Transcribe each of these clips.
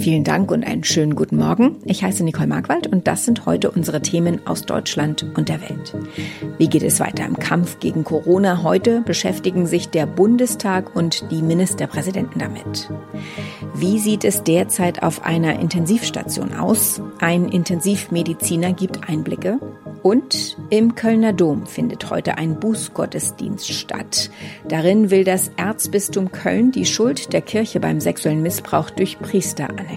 Vielen Dank und einen schönen guten Morgen. Ich heiße Nicole Markwald und das sind heute unsere Themen aus Deutschland und der Welt. Wie geht es weiter im Kampf gegen Corona? Heute beschäftigen sich der Bundestag und die Ministerpräsidenten damit. Wie sieht es derzeit auf einer Intensivstation aus? Ein Intensivmediziner gibt Einblicke. Und im Kölner Dom findet heute ein Bußgottesdienst statt. Darin will das Erzbistum Köln die Schuld der Kirche beim sexuellen Missbrauch durch Priester anerkennen.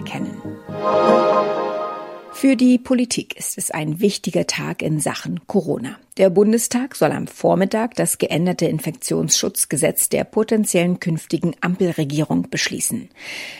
Für die Politik ist es ein wichtiger Tag in Sachen Corona. Der Bundestag soll am Vormittag das geänderte Infektionsschutzgesetz der potenziellen künftigen Ampelregierung beschließen.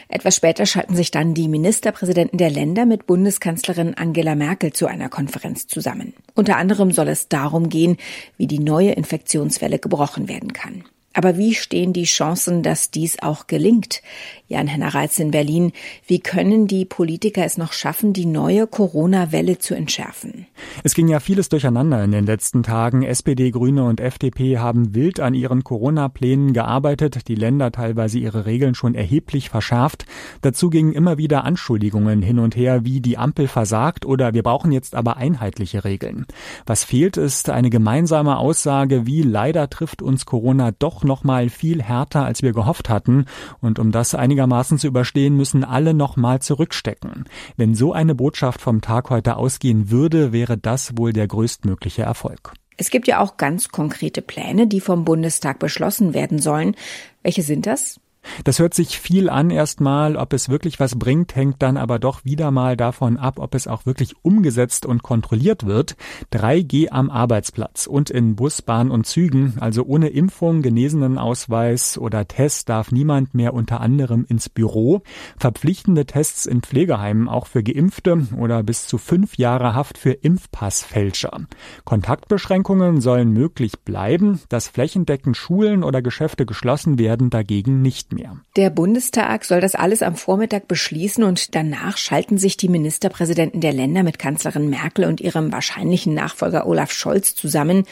Etwas später schalten sich dann die Ministerpräsidenten der Länder mit Bundeskanzlerin Angela Merkel zu einer Konferenz zusammen. Unter anderem soll es darum gehen, wie die neue Infektionswelle gebrochen werden kann. Aber wie stehen die Chancen, dass dies auch gelingt? Jan-Henner Reitz in Berlin. Wie können die Politiker es noch schaffen, die neue Corona-Welle zu entschärfen? Es ging ja vieles durcheinander in den letzten Tagen. SPD, Grüne und FDP haben wild an ihren Corona-Plänen gearbeitet, die Länder teilweise ihre Regeln schon erheblich verschärft. Dazu gingen immer wieder Anschuldigungen hin und her, wie die Ampel versagt oder wir brauchen jetzt aber einheitliche Regeln. Was fehlt, ist eine gemeinsame Aussage, wie leider trifft uns Corona doch noch mal viel härter, als wir gehofft hatten. Und um das einigermaßen zu überstehen, müssen alle noch mal zurückstecken. Wenn so eine Botschaft vom Tag heute ausgehen würde, wäre das wohl der größtmögliche Erfolg. Es gibt ja auch ganz konkrete Pläne, die vom Bundestag beschlossen werden sollen. Welche sind das? Das hört sich viel an erstmal, ob es wirklich was bringt, hängt dann aber doch wieder mal davon ab, ob es auch wirklich umgesetzt und kontrolliert wird. 3G am Arbeitsplatz und in Bus, Bahn und Zügen, also ohne Impfung, Genesenenausweis oder Test darf niemand mehr unter anderem ins Büro. Verpflichtende Tests in Pflegeheimen auch für Geimpfte oder bis zu fünf Jahre Haft für Impfpassfälscher. Kontaktbeschränkungen sollen möglich bleiben, dass flächendeckend Schulen oder Geschäfte geschlossen werden, dagegen nicht mehr. Der Bundestag soll das alles am Vormittag beschließen und danach schalten sich die Ministerpräsidenten der Länder mit Kanzlerin Merkel und ihrem wahrscheinlichen Nachfolger Olaf Scholz zusammen.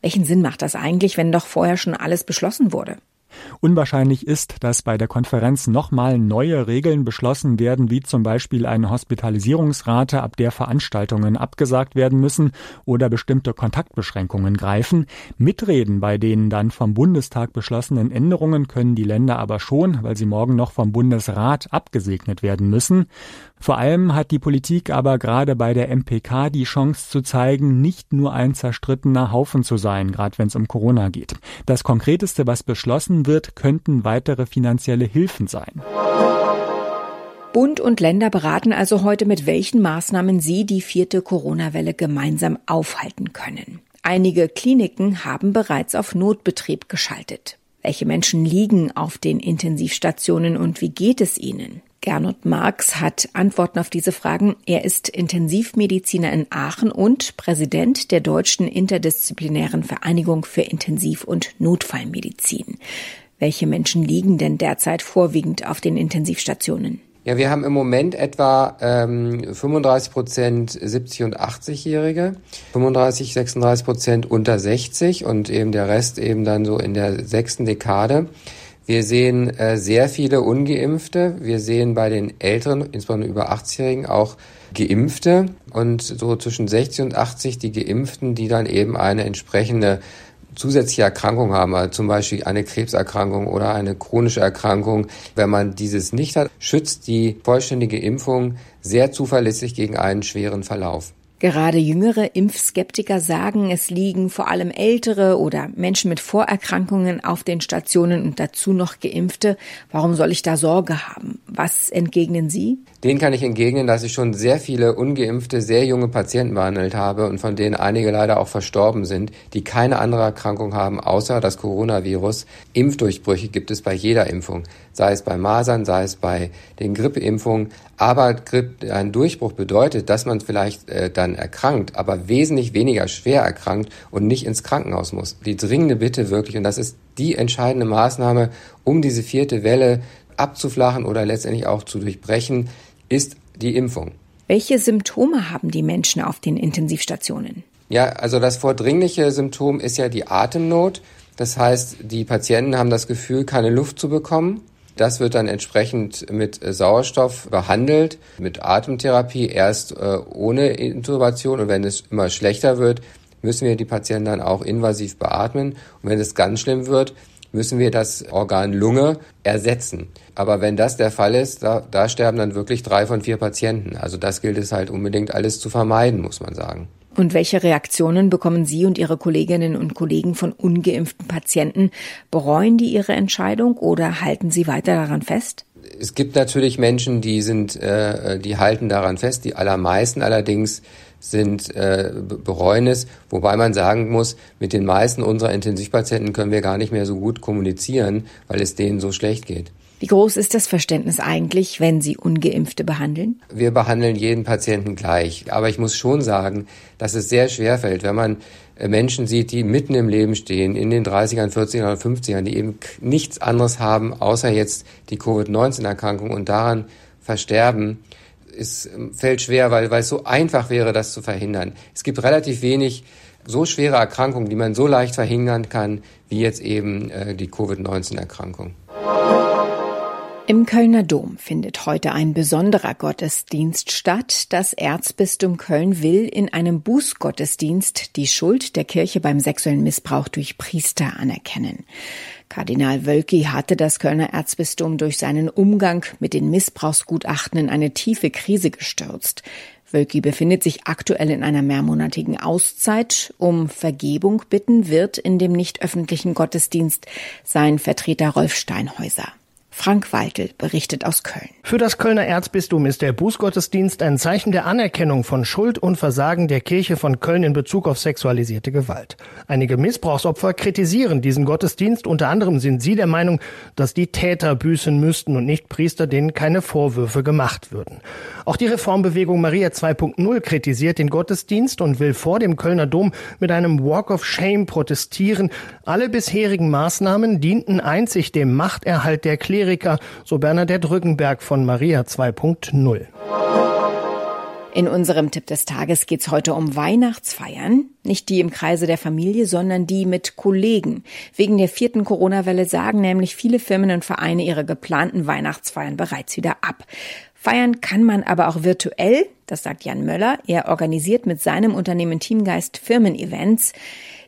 Welchen Sinn macht das eigentlich, wenn doch vorher schon alles beschlossen wurde? Unwahrscheinlich ist, dass bei der Konferenz nochmal neue Regeln beschlossen werden, wie zum Beispiel eine Hospitalisierungsrate, ab der Veranstaltungen abgesagt werden müssen oder bestimmte Kontaktbeschränkungen greifen. Mitreden bei den dann vom Bundestag beschlossenen Änderungen können die Länder aber schon, weil sie morgen noch vom Bundesrat abgesegnet werden müssen. Vor allem hat die Politik aber gerade bei der MPK die Chance zu zeigen, nicht nur ein zerstrittener Haufen zu sein, gerade wenn es um Corona geht. Das Konkreteste, was beschlossen wird, könnten weitere finanzielle Hilfen sein. Bund und Länder beraten also heute, mit welchen Maßnahmen sie die vierte Corona-Welle gemeinsam aufhalten können. Einige Kliniken haben bereits auf Notbetrieb geschaltet. Welche Menschen liegen auf den Intensivstationen und wie geht es ihnen? Gernot Marx hat Antworten auf diese Fragen. Er ist Intensivmediziner in Aachen und Präsident der Deutschen Interdisziplinären Vereinigung für Intensiv- und Notfallmedizin. Welche Menschen liegen denn derzeit vorwiegend auf den Intensivstationen? Ja, wir haben im Moment etwa ähm, 35 Prozent 70- und 80-Jährige, 35, 36 Prozent unter 60 und eben der Rest eben dann so in der sechsten Dekade. Wir sehen äh, sehr viele Ungeimpfte. Wir sehen bei den Älteren, insbesondere über 80-Jährigen, auch Geimpfte und so zwischen 60 und 80 die Geimpften, die dann eben eine entsprechende zusätzliche Erkrankung haben, also zum Beispiel eine Krebserkrankung oder eine chronische Erkrankung. Wenn man dieses nicht hat, schützt die vollständige Impfung sehr zuverlässig gegen einen schweren Verlauf. Gerade jüngere Impfskeptiker sagen, es liegen vor allem ältere oder Menschen mit Vorerkrankungen auf den Stationen und dazu noch geimpfte. Warum soll ich da Sorge haben? Was entgegnen Sie? Den kann ich entgegnen, dass ich schon sehr viele ungeimpfte, sehr junge Patienten behandelt habe und von denen einige leider auch verstorben sind, die keine andere Erkrankung haben außer das Coronavirus. Impfdurchbrüche gibt es bei jeder Impfung, sei es bei Masern, sei es bei den Grippeimpfungen. Aber ein Durchbruch bedeutet, dass man vielleicht äh, dann erkrankt, aber wesentlich weniger schwer erkrankt und nicht ins Krankenhaus muss. Die dringende Bitte wirklich, und das ist die entscheidende Maßnahme, um diese vierte Welle abzuflachen oder letztendlich auch zu durchbrechen, ist die Impfung. Welche Symptome haben die Menschen auf den Intensivstationen? Ja, also das vordringliche Symptom ist ja die Atemnot. Das heißt, die Patienten haben das Gefühl, keine Luft zu bekommen. Das wird dann entsprechend mit Sauerstoff behandelt, mit Atemtherapie, erst äh, ohne Intubation. Und wenn es immer schlechter wird, müssen wir die Patienten dann auch invasiv beatmen. Und wenn es ganz schlimm wird, müssen wir das Organ Lunge ersetzen. Aber wenn das der Fall ist, da, da sterben dann wirklich drei von vier Patienten. Also das gilt es halt unbedingt alles zu vermeiden, muss man sagen. Und welche Reaktionen bekommen Sie und Ihre Kolleginnen und Kollegen von ungeimpften Patienten? Bereuen die ihre Entscheidung oder halten Sie weiter daran fest? Es gibt natürlich Menschen, die sind, äh, die halten daran fest. Die allermeisten allerdings sind äh, bereuen es, wobei man sagen muss, mit den meisten unserer Intensivpatienten können wir gar nicht mehr so gut kommunizieren, weil es denen so schlecht geht. Wie groß ist das Verständnis eigentlich, wenn Sie ungeimpfte behandeln? Wir behandeln jeden Patienten gleich. Aber ich muss schon sagen, dass es sehr schwer fällt, wenn man äh, Menschen sieht, die mitten im Leben stehen, in den 30ern, 40ern oder 50ern, die eben nichts anderes haben, außer jetzt die Covid-19-Erkrankung und daran versterben. Es ähm, fällt schwer, weil, weil es so einfach wäre, das zu verhindern. Es gibt relativ wenig so schwere Erkrankungen, die man so leicht verhindern kann, wie jetzt eben äh, die Covid-19-Erkrankung. Im Kölner Dom findet heute ein besonderer Gottesdienst statt. Das Erzbistum Köln will in einem Bußgottesdienst die Schuld der Kirche beim sexuellen Missbrauch durch Priester anerkennen. Kardinal Wölki hatte das Kölner Erzbistum durch seinen Umgang mit den Missbrauchsgutachten in eine tiefe Krise gestürzt. Wölki befindet sich aktuell in einer mehrmonatigen Auszeit. Um Vergebung bitten wird in dem nicht öffentlichen Gottesdienst sein Vertreter Rolf Steinhäuser. Frank Waltel berichtet aus Köln. Für das Kölner Erzbistum ist der Bußgottesdienst ein Zeichen der Anerkennung von Schuld und Versagen der Kirche von Köln in Bezug auf sexualisierte Gewalt. Einige Missbrauchsopfer kritisieren diesen Gottesdienst. Unter anderem sind sie der Meinung, dass die Täter büßen müssten und nicht Priester, denen keine Vorwürfe gemacht würden. Auch die Reformbewegung Maria 2.0 kritisiert den Gottesdienst und will vor dem Kölner Dom mit einem Walk of Shame protestieren. Alle bisherigen Maßnahmen dienten einzig dem Machterhalt der Kleriker, so Bernadette Rückenberg von Maria 2.0. In unserem Tipp des Tages geht's heute um Weihnachtsfeiern. Nicht die im Kreise der Familie, sondern die mit Kollegen. Wegen der vierten Corona-Welle sagen nämlich viele Firmen und Vereine ihre geplanten Weihnachtsfeiern bereits wieder ab. Feiern kann man aber auch virtuell, das sagt Jan Möller. Er organisiert mit seinem Unternehmen Teamgeist Firmen-Events.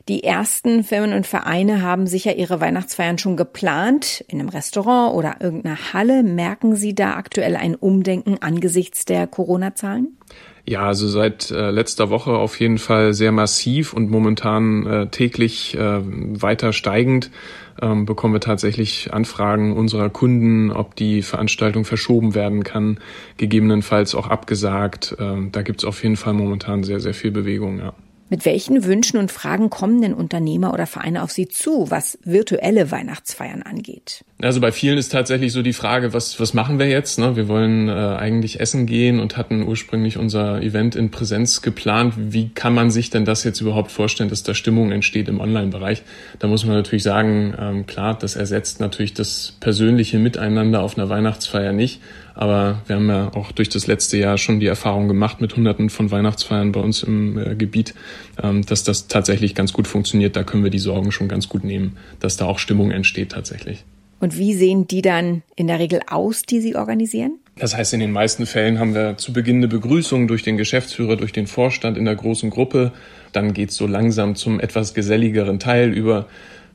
Die ersten Firmen und Vereine haben sicher ihre Weihnachtsfeiern schon geplant, in einem Restaurant oder irgendeiner Halle. Merken Sie da aktuell ein Umdenken angesichts der Corona-Zahlen? Ja, also seit äh, letzter Woche auf jeden Fall sehr massiv und momentan äh, täglich äh, weiter steigend ähm, bekommen wir tatsächlich Anfragen unserer Kunden, ob die Veranstaltung verschoben werden kann, gegebenenfalls auch abgesagt. Ähm, da gibt's auf jeden Fall momentan sehr, sehr viel Bewegung, ja. Mit welchen Wünschen und Fragen kommen denn Unternehmer oder Vereine auf Sie zu, was virtuelle Weihnachtsfeiern angeht? Also bei vielen ist tatsächlich so die Frage, was, was machen wir jetzt? Ne? Wir wollen äh, eigentlich essen gehen und hatten ursprünglich unser Event in Präsenz geplant. Wie kann man sich denn das jetzt überhaupt vorstellen, dass da Stimmung entsteht im Online-Bereich? Da muss man natürlich sagen, ähm, klar, das ersetzt natürlich das persönliche Miteinander auf einer Weihnachtsfeier nicht. Aber wir haben ja auch durch das letzte Jahr schon die Erfahrung gemacht mit Hunderten von Weihnachtsfeiern bei uns im äh, Gebiet, ähm, dass das tatsächlich ganz gut funktioniert. Da können wir die Sorgen schon ganz gut nehmen, dass da auch Stimmung entsteht tatsächlich. Und wie sehen die dann in der Regel aus, die Sie organisieren? Das heißt, in den meisten Fällen haben wir zu Beginn eine Begrüßung durch den Geschäftsführer, durch den Vorstand in der großen Gruppe. Dann geht's so langsam zum etwas geselligeren Teil über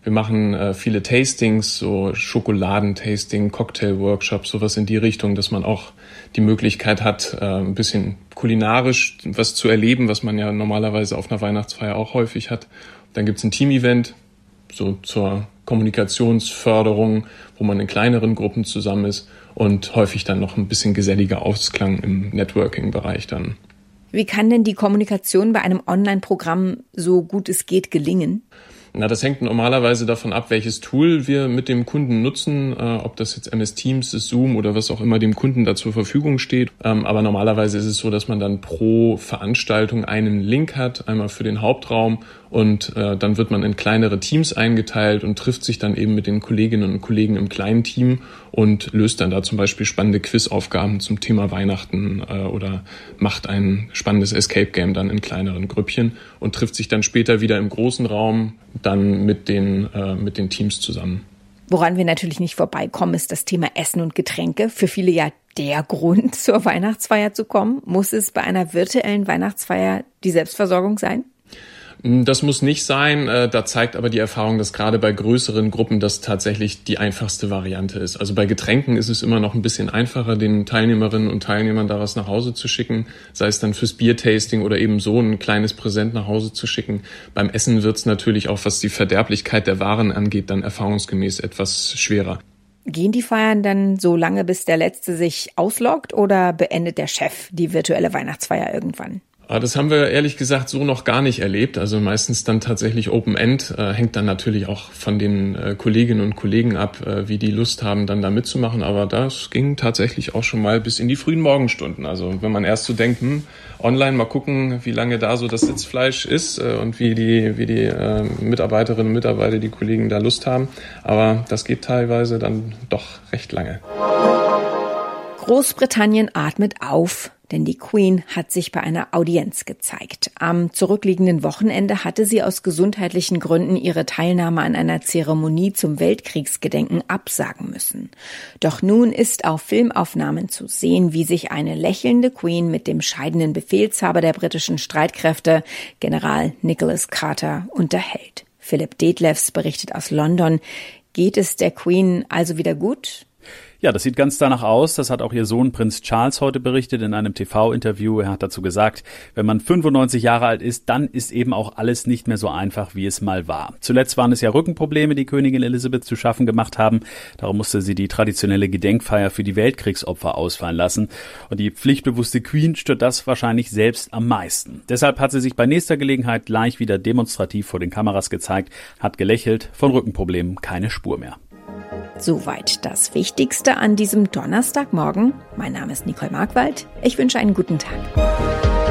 wir machen äh, viele Tastings, so Schokoladentasting, Cocktail-Workshops, sowas in die Richtung, dass man auch die Möglichkeit hat, äh, ein bisschen kulinarisch was zu erleben, was man ja normalerweise auf einer Weihnachtsfeier auch häufig hat. Dann gibt's ein Team-Event, so zur Kommunikationsförderung, wo man in kleineren Gruppen zusammen ist und häufig dann noch ein bisschen geselliger Ausklang im Networking-Bereich dann. Wie kann denn die Kommunikation bei einem Online-Programm so gut es geht gelingen? Na, das hängt normalerweise davon ab, welches Tool wir mit dem Kunden nutzen, äh, ob das jetzt MS Teams ist, Zoom oder was auch immer dem Kunden da zur Verfügung steht. Ähm, aber normalerweise ist es so, dass man dann pro Veranstaltung einen Link hat, einmal für den Hauptraum und äh, dann wird man in kleinere Teams eingeteilt und trifft sich dann eben mit den Kolleginnen und Kollegen im kleinen Team und löst dann da zum Beispiel spannende Quizaufgaben zum Thema Weihnachten äh, oder macht ein spannendes Escape Game dann in kleineren Grüppchen und trifft sich dann später wieder im großen Raum dann mit den, äh, mit den Teams zusammen. Woran wir natürlich nicht vorbeikommen, ist das Thema Essen und Getränke. Für viele ja der Grund, zur Weihnachtsfeier zu kommen. Muss es bei einer virtuellen Weihnachtsfeier die Selbstversorgung sein? Hm, das muss nicht sein. Äh, da zeigt aber die Erfahrung, dass gerade bei größeren Gruppen das tatsächlich die einfachste Variante ist. Also bei Getränken ist es immer noch ein bisschen einfacher, den Teilnehmerinnen und Teilnehmern daraus nach Hause zu schicken, sei es dann fürs Biertasting oder eben so ein kleines Präsent nach Hause zu schicken. Beim Essen wird es natürlich auch, was die Verderblichkeit der Waren angeht, dann erfahrungsgemäß etwas schwerer. Gehen die Feiern dann so lange, bis der Letzte sich ausloggt oder beendet der Chef die virtuelle Weihnachtsfeier irgendwann? Aber das haben wir ehrlich gesagt so noch gar nicht erlebt. Also meistens dann tatsächlich Open End, äh, hängt dann natürlich auch von den äh, Kolleginnen und Kollegen ab, äh, wie die Lust haben, dann da mitzumachen. Aber das ging tatsächlich auch schon mal bis in die frühen Morgenstunden. Also wenn man erst so denkt, hm, online mal gucken, wie lange da so das Sitzfleisch ist und wie die, wie die Mitarbeiterinnen und Mitarbeiter, die Kollegen da Lust haben. Aber das geht teilweise dann doch recht lange. Großbritannien atmet auf, denn die Queen hat sich bei einer Audienz gezeigt. Am zurückliegenden Wochenende hatte sie aus gesundheitlichen Gründen ihre Teilnahme an einer Zeremonie zum Weltkriegsgedenken absagen müssen. Doch nun ist auf Filmaufnahmen zu sehen, wie sich eine lächelnde Queen mit dem scheidenden Befehlshaber der britischen Streitkräfte, General Nicholas Carter, unterhält. Philipp Detlefs berichtet aus London. Geht es der Queen also wieder gut? Ja, das sieht ganz danach aus. Das hat auch ihr Sohn Prinz Charles heute berichtet in einem TV-Interview. Er hat dazu gesagt, wenn man 95 Jahre alt ist, dann ist eben auch alles nicht mehr so einfach, wie es mal war. Zuletzt waren es ja Rückenprobleme, die Königin Elisabeth zu schaffen gemacht haben. Darum musste sie die traditionelle Gedenkfeier für die Weltkriegsopfer ausfallen lassen. Und die pflichtbewusste Queen stört das wahrscheinlich selbst am meisten. Deshalb hat sie sich bei nächster Gelegenheit gleich wieder demonstrativ vor den Kameras gezeigt, hat gelächelt, von Rückenproblemen keine Spur mehr. Soweit das Wichtigste an diesem Donnerstagmorgen. Mein Name ist Nicole Markwald. Ich wünsche einen guten Tag.